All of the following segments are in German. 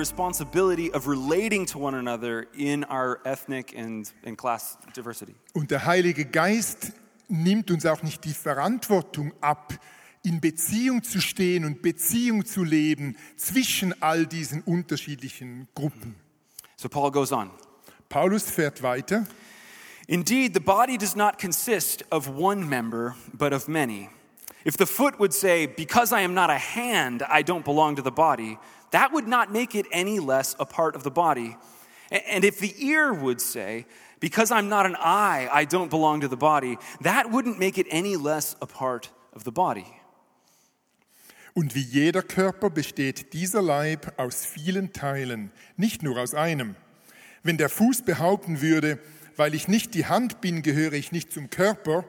Responsibility of relating to one another in our ethnic and, and class diversity? Und der Heilige Geist nimmt uns auch nicht die Verantwortung ab, in Beziehung zu stehen und Beziehung zu leben zwischen all diesen unterschiedlichen Gruppen. So Paul goes on. Paulus fährt weiter. Indeed, the body does not consist of one member, but of many. If the foot would say, Because I am not a hand, I don't belong to the body, that would not make it any less a part of the body. And if the ear would say, Because I'm not an eye, I don't belong to the body, that wouldn't make it any less a part of the body. Und wie jeder Körper besteht dieser Leib aus vielen Teilen, nicht nur aus einem. Wenn der Fuß behaupten würde, weil ich nicht die Hand bin, gehöre ich nicht zum Körper,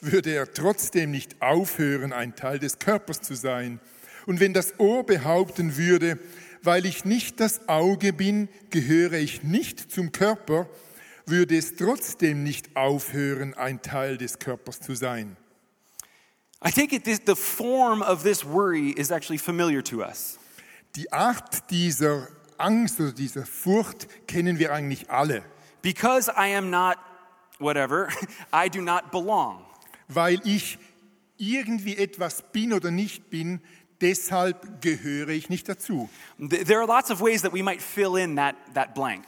würde er trotzdem nicht aufhören, ein Teil des Körpers zu sein. Und wenn das Ohr behaupten würde, weil ich nicht das Auge bin, gehöre ich nicht zum Körper, würde es trotzdem nicht aufhören, ein Teil des Körpers zu sein. I take it this, the form of this worry is actually familiar to us. Die Art dieser Angst oder dieser Furcht kennen wir eigentlich alle, Because I am not whatever, I do not belong. weil ich irgendwie etwas bin oder nicht bin, deshalb gehöre ich nicht dazu. Th- There are lots of ways that we might fill in that, that blank.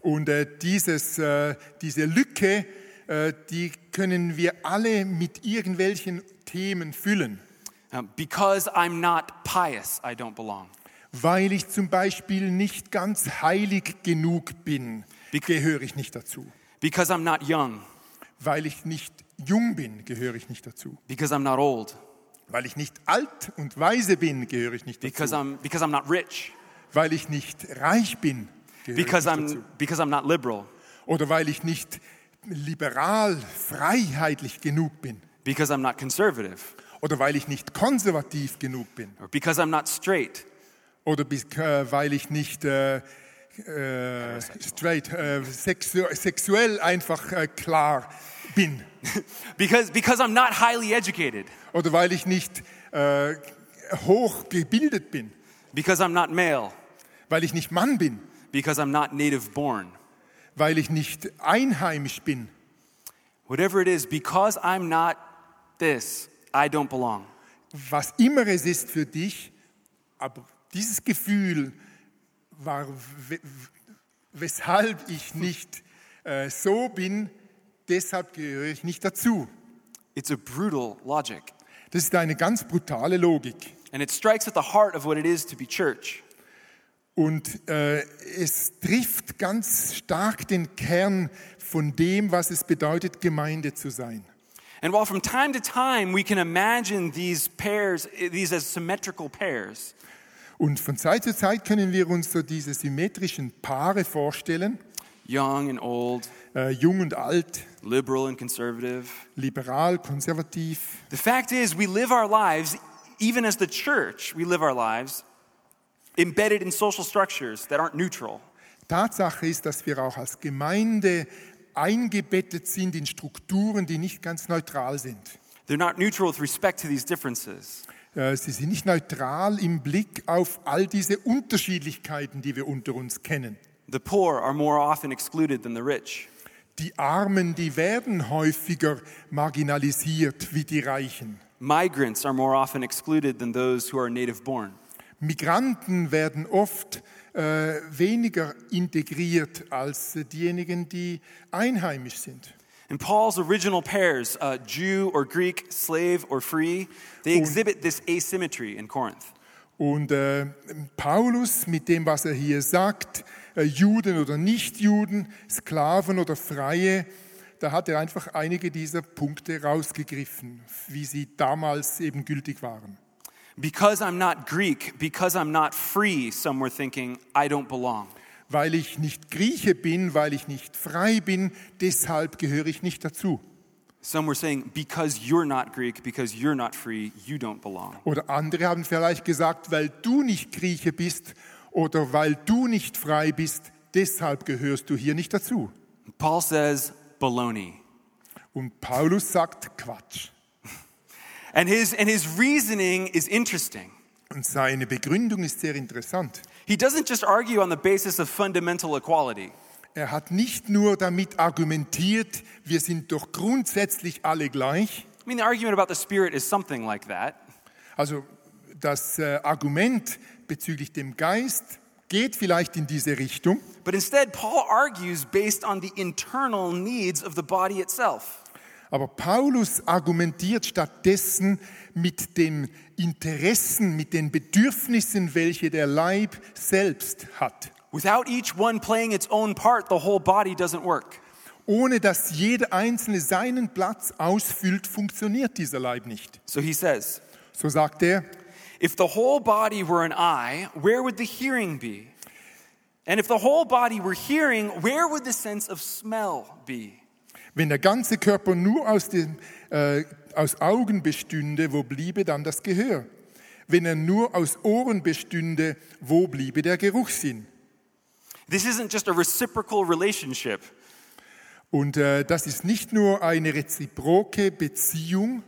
Und äh, dieses, äh, diese Lücke, äh, die können wir alle mit irgendwelchen Themen füllen. Um, because I'm not pious, I don't belong. Weil ich zum Beispiel nicht ganz heilig genug bin, gehöre ich nicht dazu. Because I'm not young. Weil ich nicht jung bin, gehöre ich nicht dazu. Because I'm not old. Weil ich nicht alt und weise bin, gehöre ich nicht Because dazu. I'm, because I'm not rich. Weil ich nicht reich bin, gehöre Because ich nicht dazu. I'm, because I'm not liberal. Oder weil ich nicht liberal, freiheitlich genug bin. Because I'm not conservative. Oder weil ich nicht konservativ genug bin. Or because I'm not straight. Oder äh, weil ich nicht äh, äh, straight, äh, sexu sexuell einfach äh, klar bin. Because, because I'm not highly educated. Oder weil ich nicht äh, hoch gebildet bin. Because I'm not male. Weil ich nicht Mann bin. Because I'm not native born. Weil ich nicht einheimisch bin. Whatever it is, because I'm not this, I don't belong. Was immer es ist für dich, aber dieses Gefühl war, we- weshalb ich nicht äh, so bin, deshalb gehöre ich nicht dazu. It's a brutal logic. Das ist eine ganz brutale Logik. And it strikes at the heart of what it is to be church. Und äh, es trifft ganz stark den Kern von dem, was es bedeutet, Gemeinde zu sein. And while from time to time we can imagine these pairs, these as symmetrical pairs, Und von Zeit zu Zeit können wir uns so diese symmetrischen Paare vorstellen, young and old, äh, jung und alt, liberal and conservative, liberal, konservativ. the fact is we live our lives, even as the church, we live our lives embedded in social structures that aren't neutral. Tatsache ist, dass wir auch als Gemeinde eingebettet sind in Strukturen, die nicht ganz neutral sind. They're not neutral with respect to these differences. Äh, Sie sind nicht neutral im Blick auf all diese Unterschiedlichkeiten, die wir unter uns kennen. The poor are more often excluded than the rich. Die Armen, die werden häufiger marginalisiert wie die Reichen. Migrants are more often excluded than those who are native born. Migranten werden oft äh, weniger integriert als diejenigen, die einheimisch sind. In Paul's original pairs, uh, Jew or Greek, slave or free, they exhibit this asymmetry in Corinth. Und äh, Paulus mit dem, was er hier sagt, Juden oder Nichtjuden, Sklaven oder Freie, da hat er einfach einige dieser Punkte rausgegriffen, wie sie damals eben gültig waren. Because I'm not Greek, because I'm not free, some were thinking, I don't belong. Weil ich nicht Grieche bin, weil ich nicht frei bin, deshalb gehöre ich nicht dazu. Some were saying, because you're not Greek, because you're not free, you don't belong. Oder andere haben vielleicht gesagt, weil du nicht Grieche bist oder weil du nicht frei bist, deshalb gehörst du hier nicht dazu. Paul says, baloney. Und Paulus sagt Quatsch. And his, and his reasoning is interesting. Und seine Begründung ist sehr interessant. He doesn't just argue on the basis of fundamental equality. Er hat nicht nur damit argumentiert, wir sind doch grundsätzlich alle gleich. I mean, the argument about the Spirit is something like that. Also das äh, Argument bezüglich dem Geist geht vielleicht in diese Richtung, But instead, Paul argues based on the internal needs of the body itself. aber Paulus argumentiert stattdessen mit den Interessen, mit den Bedürfnissen, welche der Leib selbst hat. Without each one playing its own part, the whole body doesn't work. Ohne dass jeder Einzelne seinen Platz ausfüllt, funktioniert dieser Leib nicht. So he says, So sagt er, if the whole body were an eye, where would the hearing be? And if the whole body were hearing, where would the sense of smell be? wenn der ganze Körper nur aus, dem, äh, aus Augen bestünde, wo bliebe dann das Gehör? Wenn er nur aus Ohren bestünde, wo bliebe der Geruchssinn? This isn't just a reciprocal relationship. Und äh, das ist nicht nur eine reziproke Beziehung,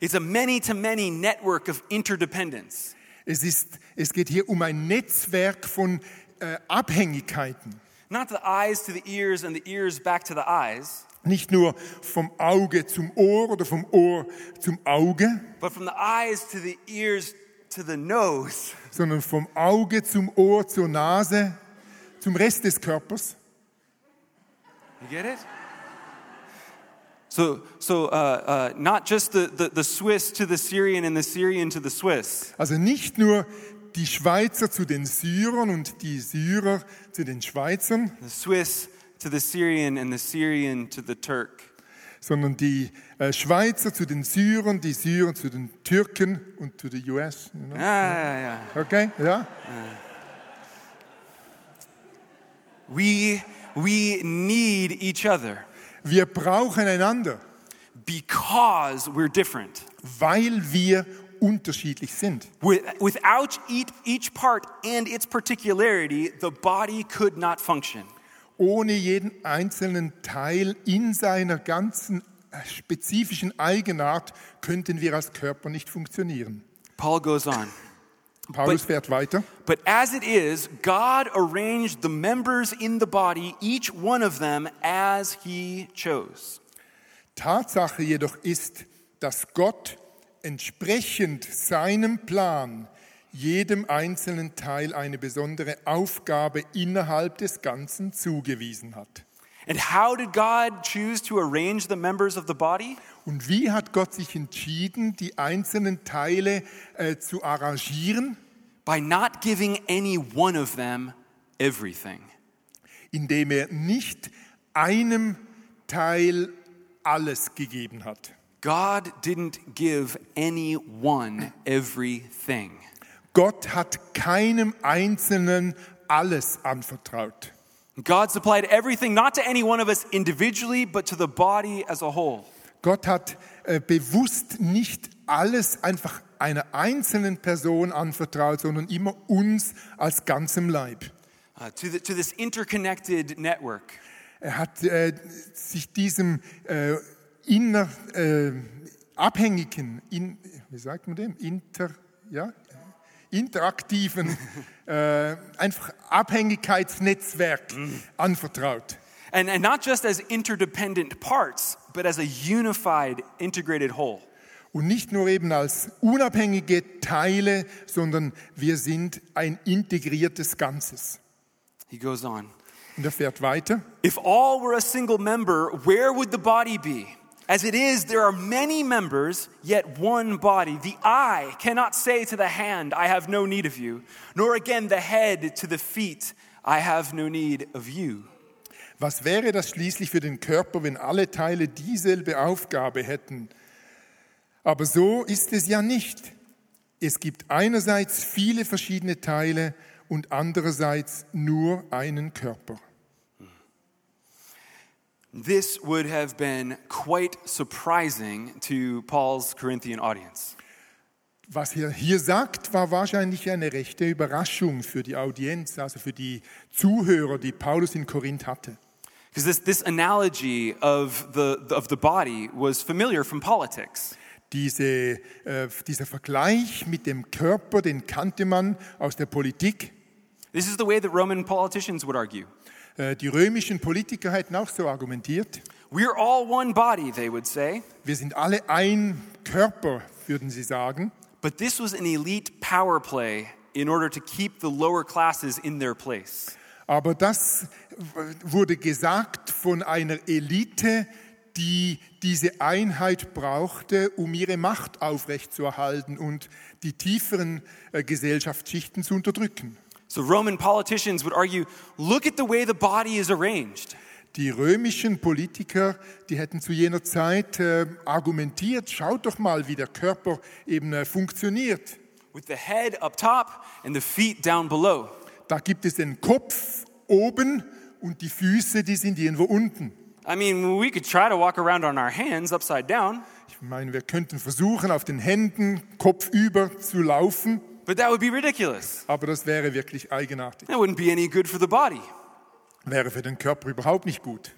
It's a many to many network of interdependence. es, ist, es geht hier um ein Netzwerk von äh, Abhängigkeiten. Not the eyes to the ears and the ears back to the eyes, Nicht nur vom Auge zum Ohr oder vom Ohr zum Auge, but from the eyes to the ears to the nose. sondern vom Auge zum Ohr zur Nase, zum Rest des Körpers. You get it? So, so uh, uh, not just the, the, the Swiss to the Syrian and the Syrian to the Swiss, Also nicht nur die Schweizer zu den Syrern und die Syrer zu den Schweizern, the Swiss to the Syrian and the Syrian to the Turk. sondern die äh, Schweizer zu den Syrern, die Syrer zu den Türken und zu den US. You know? Ah, yeah, yeah. Okay, ja? We, we need each other Wir brauchen einander, because we're different. weil wir unterschiedlich sind. With- Without each, each part and its particularity, the body could not function. Ohne jeden einzelnen Teil in seiner ganzen äh, spezifischen Eigenart könnten wir als Körper nicht funktionieren. Paul goes on. Paulus fährt weiter. But as it is, God arranged the members in the body, each one of them as he chose. Tatsache jedoch ist, dass Gott entsprechend seinem Plan jedem einzelnen Teil eine besondere Aufgabe innerhalb des Ganzen zugewiesen hat. And how did God choose to arrange the members of the body? Und wie hat Gott sich entschieden, die einzelnen Teile äh, zu arrangieren? By not giving any one of them everything. Indem er nicht einem Teil alles gegeben hat. God didn't give anyone everything. Gott hat keinem Einzelnen alles anvertraut. God supplied everything not to any one of us individually, but to the body as a whole. Gott hat äh, bewusst nicht alles einfach einer einzelnen Person anvertraut, sondern immer uns als ganzem Leib. Uh, to, the, to this interconnected network. Er hat äh, sich diesem äh, inner, äh, abhängigen, in, wie sagt man dem, inter, ja, interaktiven, äh, einfach Abhängigkeitsnetzwerk anvertraut. And, and not just as interdependent parts, but as a unified, integrated whole. Und nicht nur eben als unabhängige Teile, sondern wir sind ein integriertes Ganzes. He goes on. Und er fährt weiter. If all were a single member, where would the body be? As it is, there are many members, yet one body. The eye cannot say to the hand, I have no need of you, nor again the head to the feet, I have no need of you. Was wäre das schließlich für den Körper, wenn alle Teile dieselbe Aufgabe hätten? Aber so ist es ja nicht. Es gibt einerseits viele verschiedene Teile und andererseits nur einen Körper. This would have been quite surprising to Paul's Corinthian audience. Was er hier sagt, war wahrscheinlich eine rechte Überraschung für die Audienz, also für die Zuhörer, die Paulus in Korinth hatte. Because this, this analogy of the, of the body was familiar from politics. Diese, äh, dieser Vergleich mit dem Körper, den kannte man aus der Politik. This is the way that Roman politicians would argue. Äh, die römischen Politiker hätten auch so argumentiert. We're all one body, they would say. Wir sind alle ein Körper, würden sie sagen. But this was an elite power play in order to keep the lower classes in their place. Aber das wurde gesagt von einer Elite, die diese Einheit brauchte, um ihre Macht aufrechtzuerhalten und die tieferen äh, Gesellschaftsschichten zu unterdrücken. So Roman politicians would argue look at the way the body is arranged. Die römischen Politiker, die hätten zu jener Zeit äh, argumentiert, schaut doch mal, wie der Körper eben äh, funktioniert. With the head up top and the feet down below. Da gibt es den Kopf oben und die Füße, die sind irgendwo unten. I mean, we could try to walk around on our hands upside down, Ich meine, wir könnten versuchen, auf den Händen kopfüber zu laufen, but that would be ridiculous. aber das wäre wirklich eigenartig. That wouldn't be any good for the body. Wäre für den Körper überhaupt nicht gut.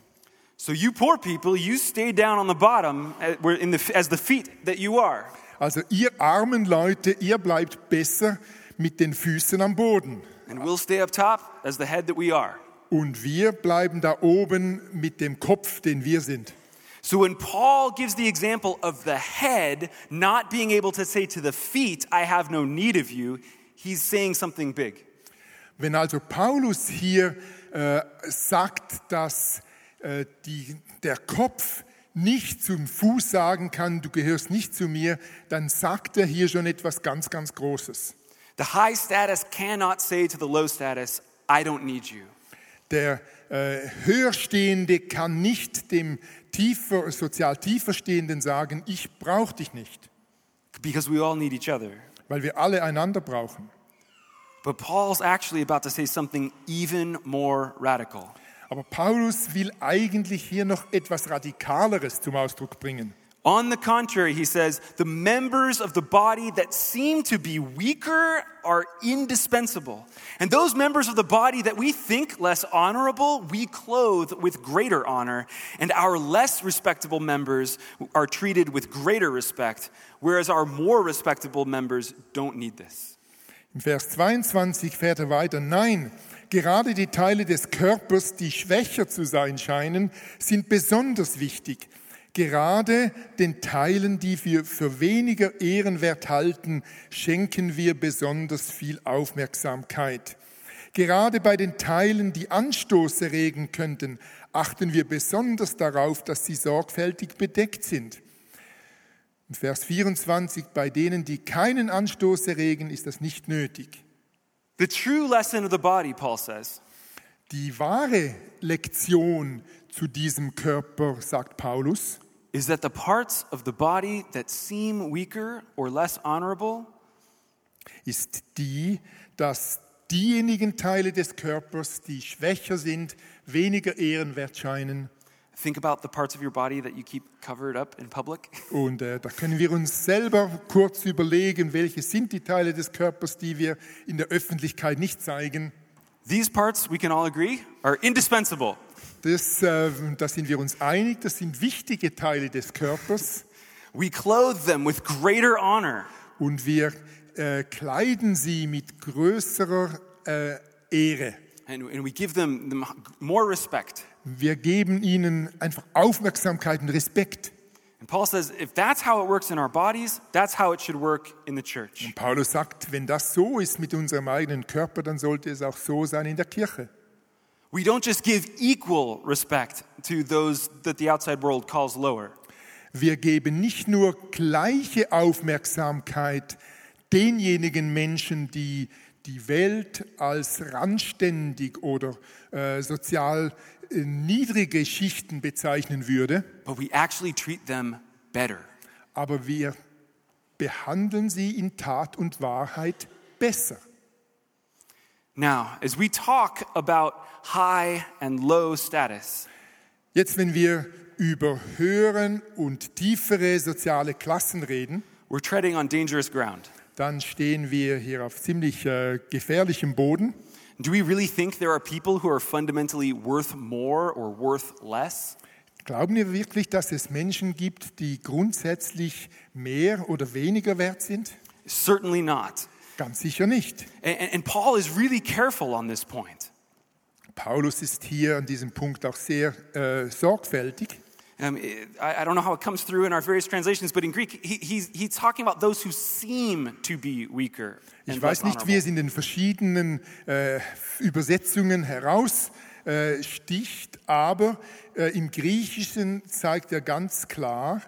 So you poor people, you stay down on the bottom the, as the feet that you are. Also ihr armen Leute, ihr bleibt besser mit den Füßen am Boden. And we'll stay up top as the head that we are. Und wir bleiben da oben mit dem Kopf, den wir sind. So when Paul gives the example of the head not being able to say to the feet, I have no need of you, he's saying something big. Wenn also Paulus hier äh, sagt, dass äh, die, der Kopf nicht zum Fuß sagen kann, du gehörst nicht zu mir, dann sagt er hier schon etwas ganz, ganz Großes. The high status cannot say to the low status, I don't need you. Der Höherstehende kann nicht dem tiefer, sozial Tieferstehenden sagen, ich brauche dich nicht, Because we all need each other. weil wir alle einander brauchen. But Paul's actually about to say something even more radical. Aber Paulus will eigentlich hier noch etwas Radikaleres zum Ausdruck bringen. On the contrary, he says, the members of the body that seem to be weaker are indispensable. And those members of the body that we think less honorable, we clothe with greater honor. And our less respectable members are treated with greater respect, whereas our more respectable members don't need this. Im Vers 22 fährt er weiter, nein, gerade die Teile des Körpers, die schwächer zu sein scheinen, sind besonders wichtig. Gerade den Teilen, die wir für weniger ehrenwert halten, schenken wir besonders viel Aufmerksamkeit. Gerade bei den Teilen, die Anstoß erregen könnten, achten wir besonders darauf, dass sie sorgfältig bedeckt sind. In Vers 24, bei denen, die keinen Anstoß erregen, ist das nicht nötig. The true lesson of the body, Paul says, Die wahre Lektion zu diesem Körper, sagt Paulus, is that the parts of the body that seem weaker or less honorable ist die, dass diejenigen Teile des Körpers, die schwächer sind, weniger ehrenwert scheinen. Think about the parts of your body that you keep covered up in public. Und äh, da können wir uns selber kurz überlegen, welche sind die Teile des Körpers, die wir in der Öffentlichkeit nicht zeigen. These parts, we can all agree, are indispensable. Das, äh, da sind wir uns einig, das sind wichtige Teile des Körpers We clothe them with greater honor. und wir äh, kleiden sie mit größerer äh, Ehre. And, and we give them, them more respect. Wir geben ihnen einfach Aufmerksamkeit und Respekt. And Paul says, if that's how it works in our bodies, that's how it should work in the church. Paulus sagt, wenn das so ist mit unserem eigenen Körper, dann sollte es auch so sein in der Kirche. We don't just give equal respect to those that the outside world calls lower. Wir geben nicht nur gleiche Aufmerksamkeit denjenigen Menschen, die die Welt als randständig oder äh, sozial äh, niedrige Schichten bezeichnen würde, but we actually treat them better. aber wir behandeln sie in Tat und Wahrheit besser. Now, as we talk about high and low status, Jetzt, wenn wir über höheren und tiefere soziale Klassen reden, we're treading on dangerous ground. dann stehen wir hier auf ziemlich äh, gefährlichem Boden. Do we really think there are people who are fundamentally worth more or worth less? Glauben wir wirklich, dass es Menschen gibt, die grundsätzlich mehr oder weniger wert sind? Certainly not. Ganz sicher nicht. And, and- Paul is really careful on this point. Paulus ist hier an diesem Punkt auch sehr äh, sorgfältig. Um, I, I don't know how it comes through in our various translations, but in Greek, he, he's, he's talking about those who seem to be weaker. Ich weiß nicht, wie es in den verschiedenen äh, Übersetzungen heraussticht, äh, aber äh, im Griechischen zeigt er ganz klar,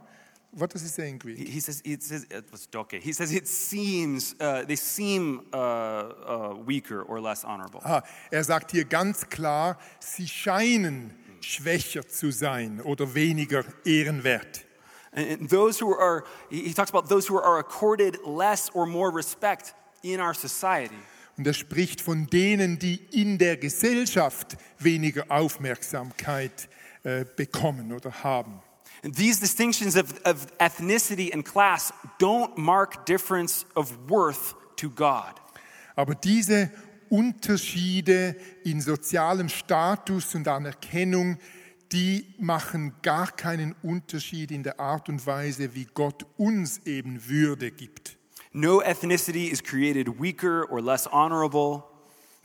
what does he say in Greek? He he says, it says, it was okay. He says it seems, uh, they seem uh, uh, weaker or less honorable. Ah, er sagt hier ganz klar, sie scheinen schwächer zu sein oder weniger ehrenwert. And, those who are, he he talks about those who are accorded less or more respect in our society. Und er spricht von denen, die in der Gesellschaft weniger Aufmerksamkeit äh, bekommen oder haben. These distinctions of, of ethnicity and class don't mark difference of worth to God. Aber diese Unterschiede in sozialem Status und Anerkennung, die machen gar keinen Unterschied in der Art und Weise, wie Gott uns eben Würde gibt. No ethnicity is created weaker or less honorable.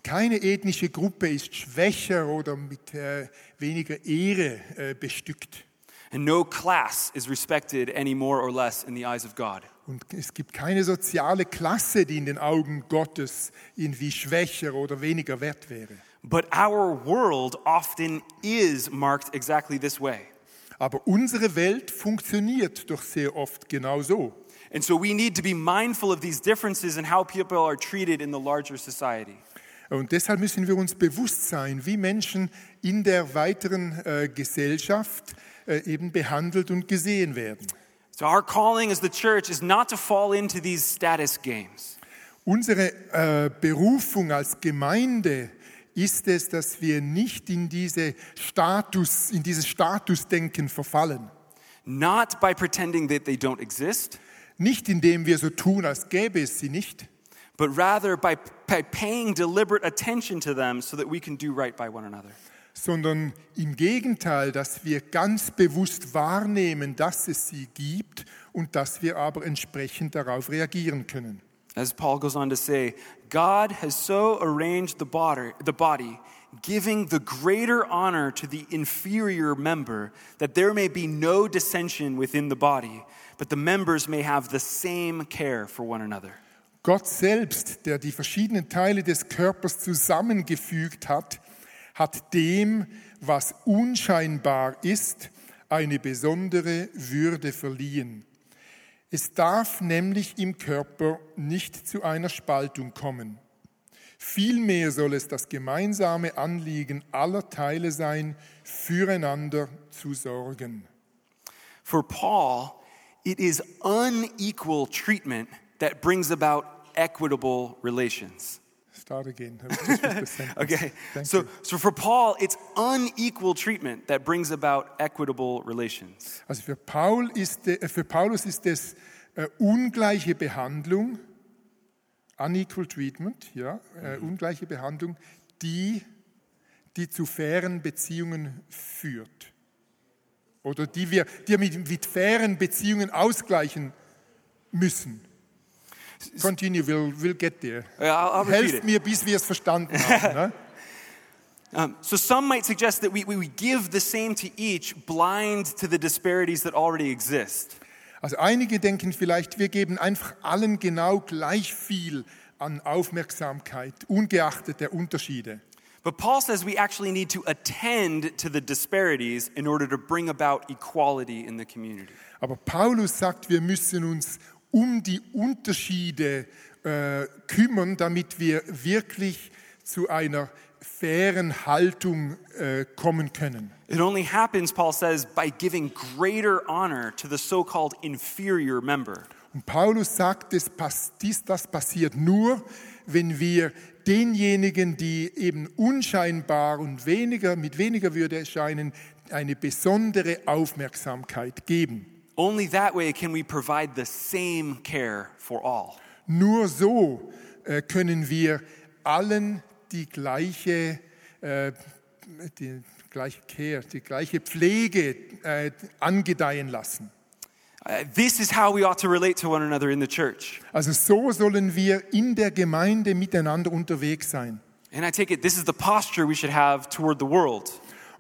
Keine ethnische Gruppe ist schwächer oder mit äh, weniger Ehre äh, bestückt. And no class is respected any more or less in the eyes of God. Und es gibt keine soziale Klasse, die in den Augen Gottes irgendwie schwächer oder weniger wert wäre. But our world often is marked exactly this way. Aber unsere Welt funktioniert doch sehr oft genau so. And so we need to be mindful of these differences and how people are treated in the larger society. Und deshalb müssen wir uns bewusst sein, wie Menschen in der weiteren äh, Gesellschaft eben behandelt und gesehen werden. So our calling as the church is not to fall into these status games. Unsere äh, Berufung als Gemeinde ist es, dass wir nicht in, diese Status, in dieses Statusdenken verfallen. Not by pretending that they don't exist, Nicht indem wir so tun, als gäbe es sie nicht, but rather by, by paying deliberate attention to them so that we can do right by one another. Sondern im Gegenteil, dass wir ganz bewusst wahrnehmen, dass es sie gibt und dass wir aber entsprechend darauf reagieren können. As Paul goes on to say, God has so arranged the body, the body, giving the greater honor to the inferior member, that there may be no dissension within the body, but the members may have the same care for one another. Gott selbst, der die verschiedenen Teile des Körpers zusammengefügt hat, hat dem, was unscheinbar ist, eine besondere Würde verliehen. Es darf nämlich im Körper nicht zu einer Spaltung kommen. Vielmehr soll es das gemeinsame Anliegen aller Teile sein, füreinander zu sorgen. For Paul, it is unequal treatment that brings about equitable relations. Start again. Okay, so, you. so for Paul, it's unequal treatment that brings about equitable relations. Also für, Paul ist, äh, für Paulus ist es äh, ungleiche Behandlung, unequal treatment, ja, äh, ungleiche Behandlung, die, die zu fairen Beziehungen führt. Oder die wir, die mit, mit fairen Beziehungen ausgleichen müssen. Continue, we'll, we'll get there. Yeah, I'll, I'll repeat Helft mir, bis wir es verstanden haben. Ne? Um, so some might suggest that we we give the same to each, blind to the disparities that already exist. Also einige denken vielleicht, wir geben einfach allen genau gleich viel an Aufmerksamkeit, ungeachtet der Unterschiede. But Paul says we actually need to attend to the disparities in order to bring about equality in the community. Aber Paulus sagt, wir müssen uns um die Unterschiede äh, kümmern, damit wir wirklich zu einer fairen Haltung äh, kommen können. It only happens, Paul says, by giving greater honor to the so called inferior member. Und Paulus sagt, das, pass- dies, das passiert nur, wenn wir denjenigen, die eben unscheinbar und weniger, mit weniger Würde erscheinen, eine besondere Aufmerksamkeit geben. Only that way can we provide the same care for all. Nur so äh, können wir allen die gleiche, äh, die gleiche Care, die gleiche Pflege äh, angedeihen lassen. Uh, this is how we ought to relate to one another in the church. Also so sollen wir in der Gemeinde miteinander unterwegs sein. And I take it this is the posture we should have toward the world.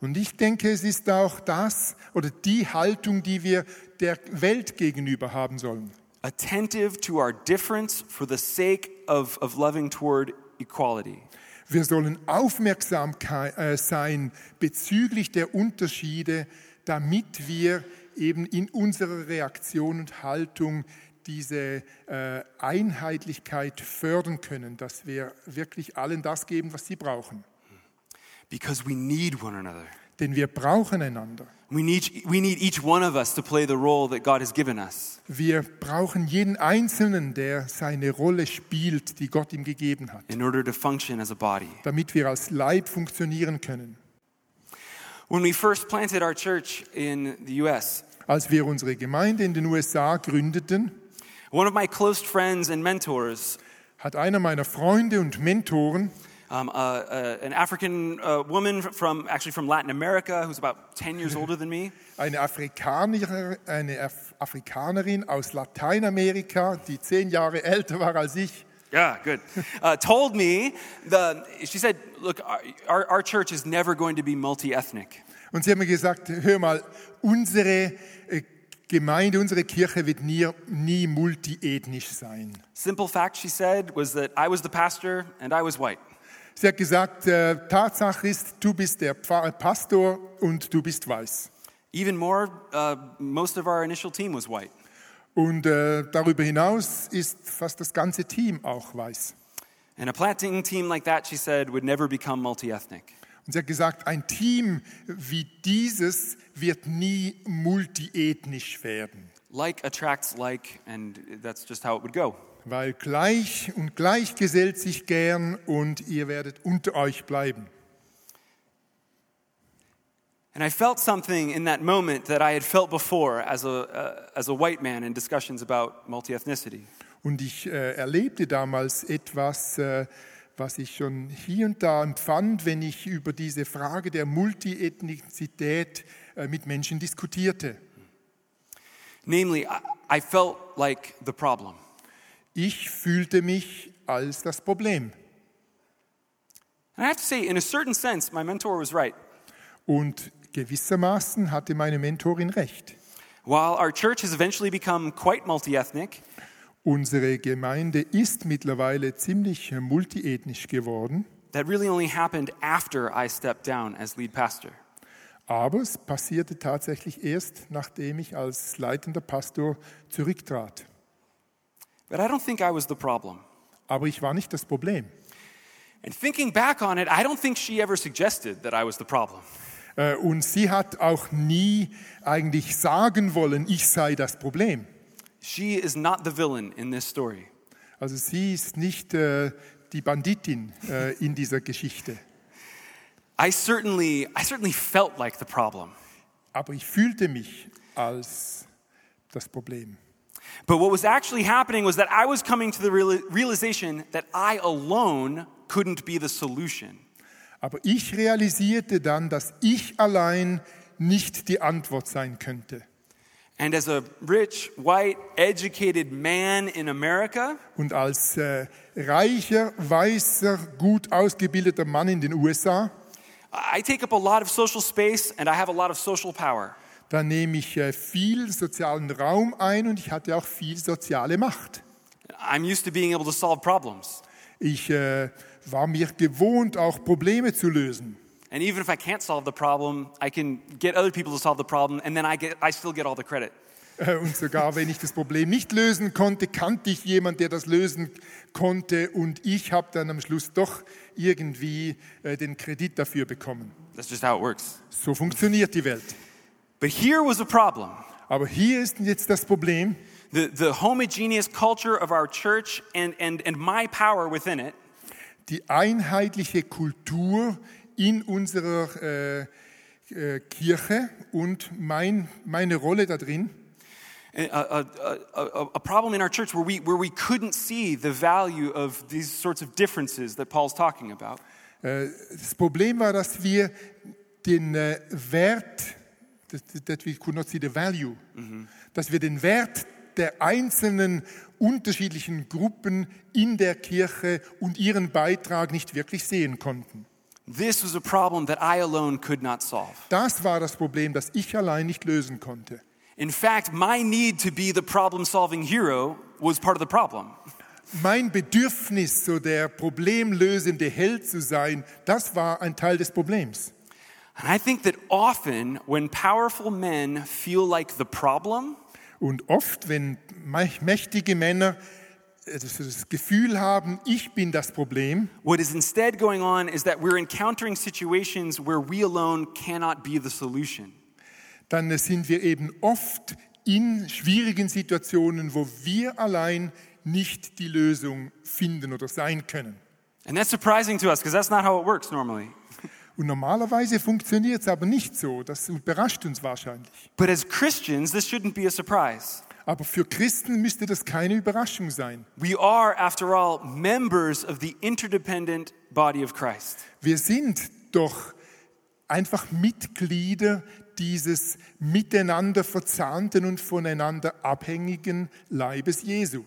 Und ich denke, es ist auch das oder die Haltung, die wir der Welt gegenüber haben sollen. Attentive to our difference for the sake of, of loving toward equality. Wir sollen aufmerksam äh, sein bezüglich der Unterschiede, damit wir eben in unserer Reaktion und Haltung diese äh, Einheitlichkeit fördern können, dass wir wirklich allen das geben, was sie brauchen. Because we need one another. Denn wir brauchen einander. We need, we need each one of us to play the role that God has given us. Wir brauchen jeden Einzelnen, der seine Rolle spielt, die Gott ihm gegeben hat, in order to function as a body. damit wir als Leib funktionieren können. When we first planted our church in the US, Als wir unsere Gemeinde in den USA gründeten, one of my close friends and mentors, hat einer meiner Freunde und Mentoren um, uh, uh, an African uh, woman from actually from Latin America who's about 10 years older than me, eine, Afrikaner, eine Af Afrikanerin aus Lateinamerika, die zehn Jahre älter war als ich, yeah, good, uh, told me, the, she said, look, our, our, our church is never going to be multi-ethnic. und sie hat mir gesagt, hör mal, unsere äh, Gemeinde, unsere Kirche wird nie, nie multiethnisch sein. Simple fact, she said, was that I was the pastor and I was white. Sie hat gesagt, äh, Tatsache ist, du bist der Pfarrer, Pastor und du bist weiß. Even more, uh, most of our initial team was white. Und äh, darüber hinaus ist fast das ganze Team auch weiß. And a planting team like that, she said, would never become multi-ethnic. Und sie hat gesagt, ein Team wie dieses wird nie multiethnisch werden, Like attracts like, and that's just how it would go. Weil gleich und gleich gesellt sich gern und ihr werdet unter euch bleiben. And I felt something in that moment that I had felt before as a, uh, as a white man in discussions about multi ethnicity. Und ich äh, erlebte damals etwas, äh, was ich schon hier und da empfand, wenn ich über diese Frage der Multiethnizität äh, mit Menschen diskutierte. Namely, I, I felt like the problem. Ich fühlte mich als das Problem. And I have to say, in a certain sense, my mentor was right. Und gewissermaßen hatte meine Mentorin recht. While our church has eventually become quite multi ethnic, Unsere Gemeinde ist mittlerweile ziemlich multiethnisch geworden, that really only happened after I stepped down as lead pastor. aber es passierte tatsächlich erst, nachdem ich als leitender Pastor zurücktrat. But I don't think I was the problem. Aber ich war nicht das Problem. And thinking back on it, I don't think she ever suggested that I was the problem. Äh, Und sie hat auch nie eigentlich sagen wollen, ich sei das Problem. She is not the villain in this story. Also sie ist nicht äh, die Banditin äh, in dieser Geschichte. I certainly, I certainly felt like the problem. Aber ich fühlte mich als das Problem. But what was actually happening was that I was coming to the reali- realization that I alone couldn't be the solution. Aber ich realisierte dann, dass ich allein nicht die Antwort sein könnte. And as a rich, white, educated man in America, Und als äh, reicher, weißer, gut ausgebildeter Mann in den USA, I take up a lot of social space and I have a lot of social power. Da nehme ich äh, viel sozialen Raum ein und ich hatte auch viel soziale Macht. I'm used to being able to solve problems. Ich äh, war mir gewohnt, auch Probleme zu lösen. And even if I can't solve the problem, I can get other people to solve the problem and then I, get, I still get all the credit. Äh, Und sogar wenn ich das Problem nicht lösen konnte, kannte ich jemanden, der das lösen konnte. Und ich habe dann am Schluss doch irgendwie äh, den Kredit dafür bekommen. That's just how it works. So funktioniert die Welt. But here was a problem. Aber hier ist jetzt das Problem, the, the homogeneous culture of our church and, and, and my power within it, Die einheitliche Kultur in unserer äh, äh, Kirche und mein, meine Rolle da drin. a, a, a, a- a problem in our church where we, where we couldn't see the value of these sorts of differences that Paul's talking about. Äh, Das Problem war, dass wir den äh, Wert, that, we could not see the value, dass wir den Wert der einzelnen unterschiedlichen Gruppen in der Kirche und ihren Beitrag nicht wirklich sehen konnten. This was a problem that I alone could not solve. Das war das Problem, das ich allein nicht lösen konnte. In fact, my need to be the problem solving hero was part of the problem. Mein Bedürfnis, so der problemlösende Held zu sein, das war ein Teil des Problems. And I think that often when powerful men feel like the problem, Und oft, wenn mächtige Männer äh, das das Gefühl haben, ich bin das Problem, what is instead going on is that we're encountering situations where we alone cannot be the solution. dann sind wir eben oft in schwierigen Situationen, wo wir allein nicht die Lösung finden oder sein können. And that's surprising to us because that's not how it works normally. Und normalerweise funktioniert es aber nicht so. Das überrascht uns wahrscheinlich. But as Christians, this shouldn't be a surprise. Aber für Christen müsste das keine Überraschung sein. We are, after all, members of the interdependent body of Christ. Wir sind doch einfach Mitglieder dieses miteinander verzahnten und voneinander abhängigen Leibes Jesu.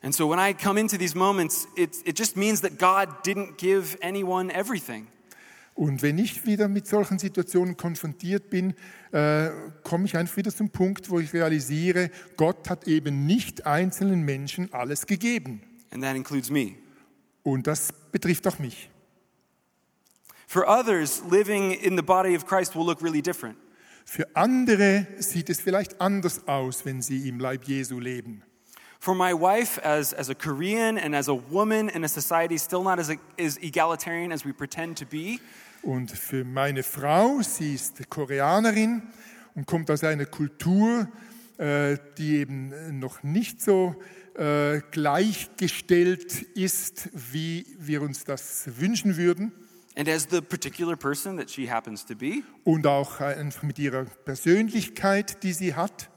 And so when I come into these moments, it, it just means that God didn't give anyone everything. Und wenn ich wieder mit solchen Situationen konfrontiert bin, äh, komme ich einfach wieder zum Punkt, wo ich realisiere, Gott hat eben nicht einzelnen Menschen alles gegeben. And that includes me. Und das betrifft auch mich. For others, living in the body of Christ will look really different. Für andere sieht es vielleicht anders aus, wenn sie im Leib Jesu leben. For my wife, as, as a Korean and as a woman in a society still not as, as egalitarian as we pretend to be, Und für meine Frau, sie ist Koreanerin und kommt aus einer Kultur, äh, die eben noch nicht so äh, gleichgestellt ist, wie wir uns das wünschen würden. and as the particular person that she happens to be, Und auch einfach mit ihrer Persönlichkeit, die sie hat.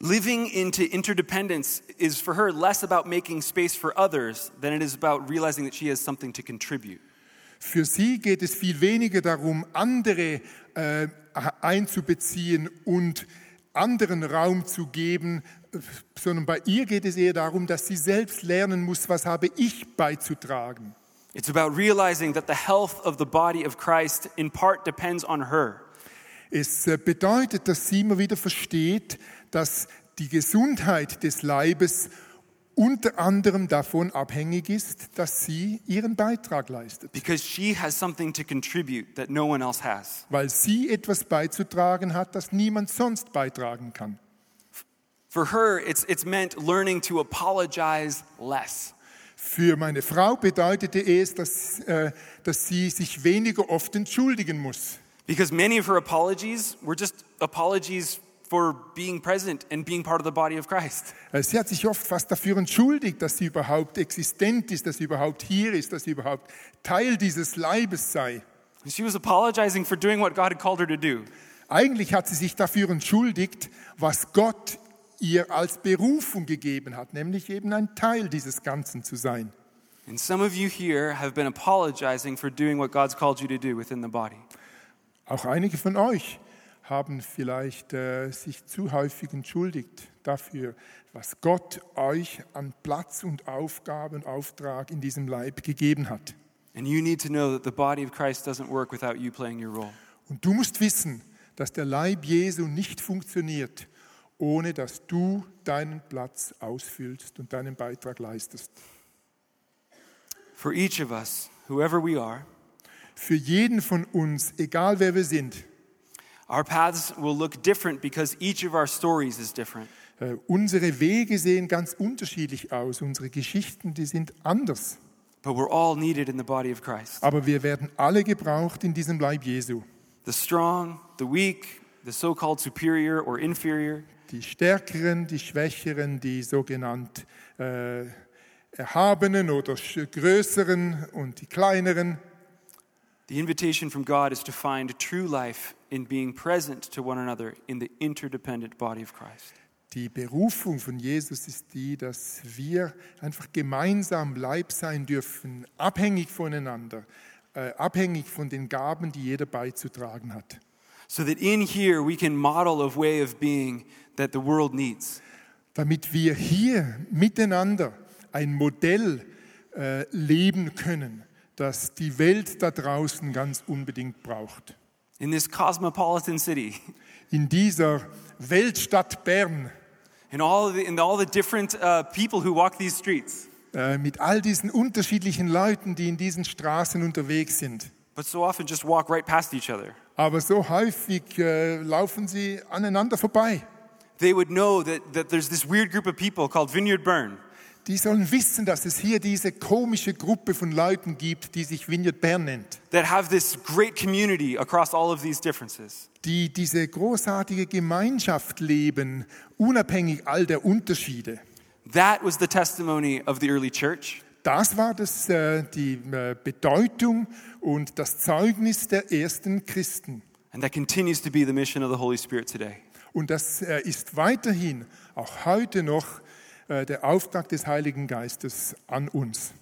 living into interdependence is for her less about making space for others than it is about realizing that she has something to contribute. Für sie geht es viel weniger darum, andere äh, einzubeziehen und anderen Raum zu geben, sondern bei ihr geht es eher darum, dass sie selbst lernen muss, was habe ich beizutragen. It's about realizing that the health of the body of Christ in part depends on her. Es äh, bedeutet, dass sie immer wieder versteht, dass die Gesundheit des Leibes unter anderem davon abhängig ist, dass sie ihren Beitrag leistet. because she has something to contribute that no one else has. Weil sie etwas beizutragen hat, das niemand sonst beitragen kann. For her, it's, it's meant learning to apologize less. Für meine Frau bedeutete es, dass, äh, dass sie sich weniger oft entschuldigen muss. Because many of her apologies were just apologies for being present and being part of the body of Christ. Äh, Sie hat sich oft fast dafür entschuldigt, dass sie überhaupt existent ist, dass sie überhaupt hier ist, dass sie überhaupt Teil dieses Leibes sei. And she was apologizing for doing what God had called her to do. Eigentlich hat sie sich dafür entschuldigt, was Gott ihr als Berufung gegeben hat, nämlich eben ein Teil dieses Ganzen zu sein. And some of you here have been apologizing for doing what God's called you to do within the body. Auch einige von euch haben vielleicht äh, sich zu häufig entschuldigt dafür, was Gott euch an Platz und Aufgabe und Auftrag in diesem Leib gegeben hat. And you need to know that the body of Christ doesn't work without you playing your role. Und du musst wissen, dass der Leib Jesu nicht funktioniert, ohne dass du deinen Platz ausfüllst und deinen Beitrag leistest. For each of us, whoever we are, Für jeden von uns, egal wer wir sind, our paths will look different because each of our stories is different. äh, unsere Wege sehen ganz unterschiedlich aus, unsere Geschichten, die sind anders. But we're all needed in the body of Christ. Aber wir werden alle gebraucht in diesem Leib Jesu. The strong, the weak, the so called superior or inferior, die Stärkeren, die Schwächeren, die sogenannt äh, Erhabenen oder Größeren und die Kleineren. The invitation from God is to find true life in being present to one another in the interdependent body of Christ. Die Berufung von Jesus ist die, dass wir einfach gemeinsam Leib sein dürfen, abhängig voneinander, äh, abhängig von den Gaben, die jeder beizutragen hat. So that in here we can model a way of being that the world needs. Damit wir hier miteinander ein Modell äh, leben können, das die Welt da draußen ganz unbedingt braucht. In this cosmopolitan city, In dieser Weltstadt Bern, in all the, in all the different uh, people who walk these streets, äh, mit all diesen unterschiedlichen Leuten, die in diesen Straßen unterwegs sind. but so often just walk right past each other. Aber so häufig äh, laufen sie aneinander vorbei. They would know that, that there's this weird group of people called Vineyard Burn. Die sollen wissen, dass es hier diese komische Gruppe von Leuten gibt, die sich Vineyard Bern nennt, that have this great community across all of these differences. die diese großartige Gemeinschaft leben, unabhängig all der Unterschiede. That was the testimony of the early church. Das war das, äh, die äh, Bedeutung und das Zeugnis der ersten Christen. And that continues to be the mission of the Holy Spirit today. Und das äh, ist weiterhin, auch heute noch, der Auftrag des Heiligen Geistes an uns.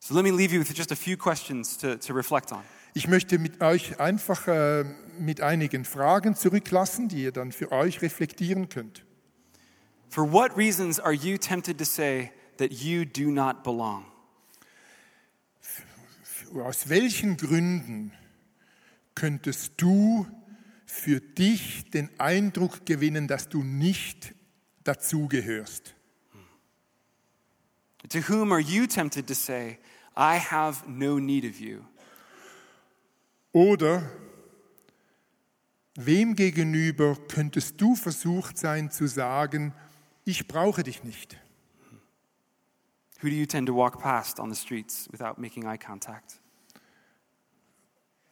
So let me leave you with just a few questions to, to reflect on. Ich möchte mit euch einfach äh, mit einigen Fragen zurücklassen, die ihr dann für euch reflektieren könnt. For what reasons are you tempted to say that you do not belong? Aus welchen Gründen könntest du für dich den Eindruck gewinnen, dass du nicht dazugehörst? To whom are you tempted to say, I have no need of you? Oder wem gegenüber könntest du versucht sein zu sagen, ich brauche dich nicht? Who do you tend to walk past on the streets without making eye contact?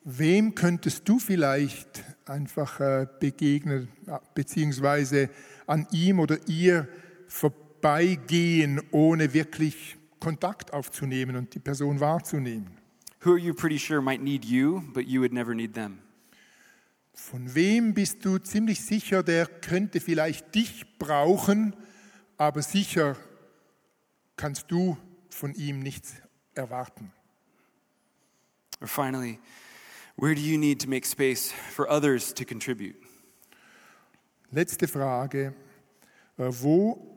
Wem könntest du vielleicht einfach äh, begegnen, äh, beziehungsweise an ihm oder ihr vorbeigehen, ohne wirklich Kontakt aufzunehmen und die Person wahrzunehmen? Who are you pretty sure might need you, but you would never need them? Von wem bist du ziemlich sicher, der könnte vielleicht dich brauchen, aber sicher kannst du von ihm nichts erwarten? Or finally, where do you need to make space for others to contribute? Letzte Frage. Äh, Wo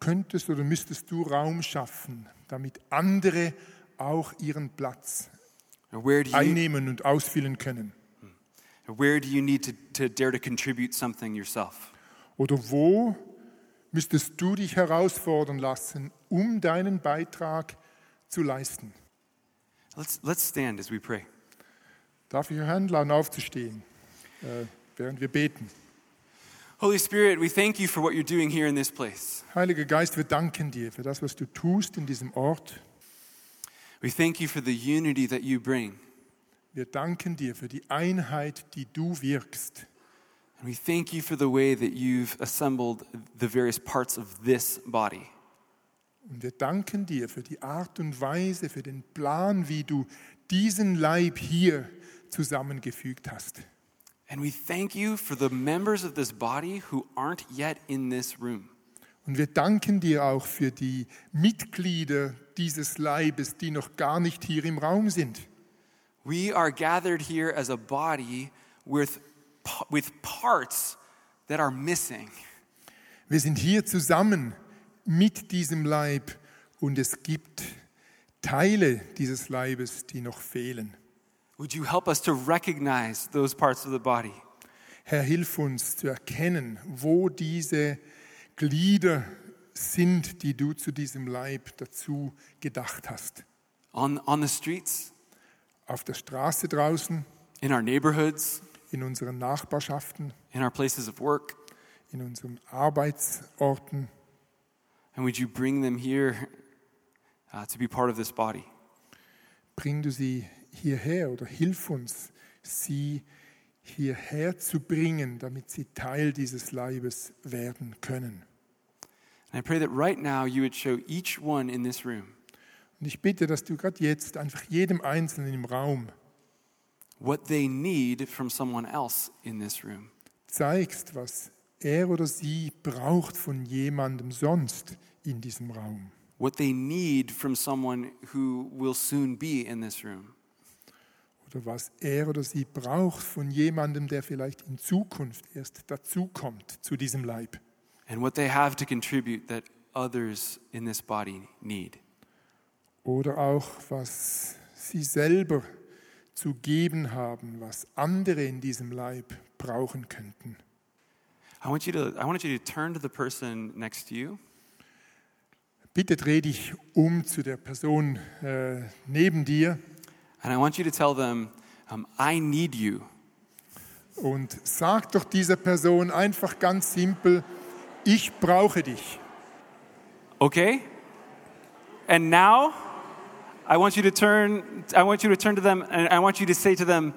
könntest oder müsstest du Raum schaffen, damit andere auch ihren Platz einnehmen und ausfüllen können? where do you need to, to dare to contribute something yourself? Oder wo müsstest du dich herausfordern lassen, um deinen Beitrag zu leisten? Let's, let's stand as we pray. Darf ich euch einladen, aufzustehen, äh, während wir beten? Holy Spirit, we thank you for what you're doing here in this place. Heiliger Geist, wir danken dir für das, was du tust in diesem Ort. We thank you for the unity that you bring. Wir danken dir für die Einheit, die du wirkst. And we thank you for the way that you've assembled the various parts of this body. Und wir danken dir für die Art und Weise, für den Plan, wie du diesen Leib hier zusammengefügt hast. And we thank you for the members of this body who aren't yet in this room. Und wir danken dir auch für die Mitglieder dieses Leibes, die noch gar nicht hier im Raum sind. We are gathered here as a body with, with parts that are missing. Wir sind hier zusammen mit diesem Leib und es gibt Teile dieses Leibes, die noch fehlen. Would you help us to recognize those parts of the body? Herr, hilf uns zu erkennen, wo diese Glieder sind, die du zu diesem Leib dazu gedacht hast. On, on the streets, Auf der Straße draußen, in our neighborhoods, in unseren Nachbarschaften, in our places of work. in unseren Arbeitsorten. And would you bring them here uh, to be part of this body? Bring du sie hierher oder hilf uns, sie hierher zu bringen, damit sie Teil dieses Leibes werden können. And I pray that right now you would show each one in this room Und ich bitte, dass du gerade jetzt einfach jedem Einzelnen im Raum what they need from someone else in this room. zeigst, was er oder sie braucht von jemandem sonst in diesem Raum. What they need from someone who will soon be in this room. Oder was er oder sie braucht von jemandem, der vielleicht in Zukunft erst dazukommt zu diesem Leib. And what they have to contribute that others in this body need. Oder auch, was sie selber zu geben haben, was andere in diesem Leib brauchen könnten. I want you to, I want you to turn to the person next to you Bitte dreh dich um zu der Person äh, neben dir and I want you to tell them, um, I need you. und sag doch dieser Person einfach ganz simpel, ich brauche dich. Okay? And now I want you to turn I want you to turn to them and I want you to say to them,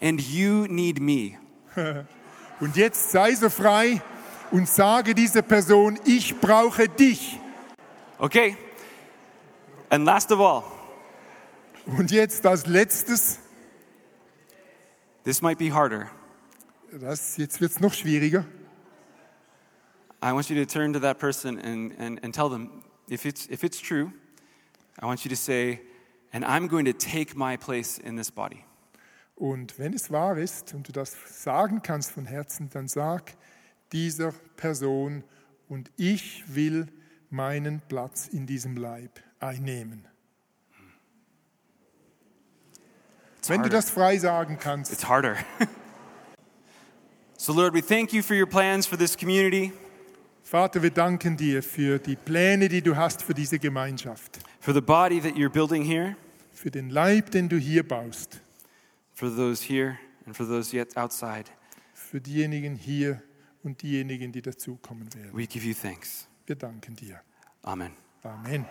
and you need me. Und jetzt sei so frei und sage dieser Person, ich brauche dich. Okay? And last of all, Und jetzt als letztes, this might be harder. das, jetzt wird es noch schwieriger. I want you to turn to that person and, and, and tell them if it's, if it's true, I want you to say, and I'm going to take my place in this body. Und wenn es wahr ist und du das sagen kannst von Herzen, dann sag dieser Person, und ich will meinen Platz in diesem Leib einnehmen. It's Wenn du harder. das frei sagen kannst, It's harder. so, Lord, we thank you for your plans for this community, Vater, wir danken dir für die Pläne, die du hast für diese Gemeinschaft, for the body that you're building here, für den Leib, den du hier baust, for those here, and for those yet outside. für diejenigen hier und diejenigen, die dazukommen werden. We give you thanks. Wir danken dir. Amen. Amen.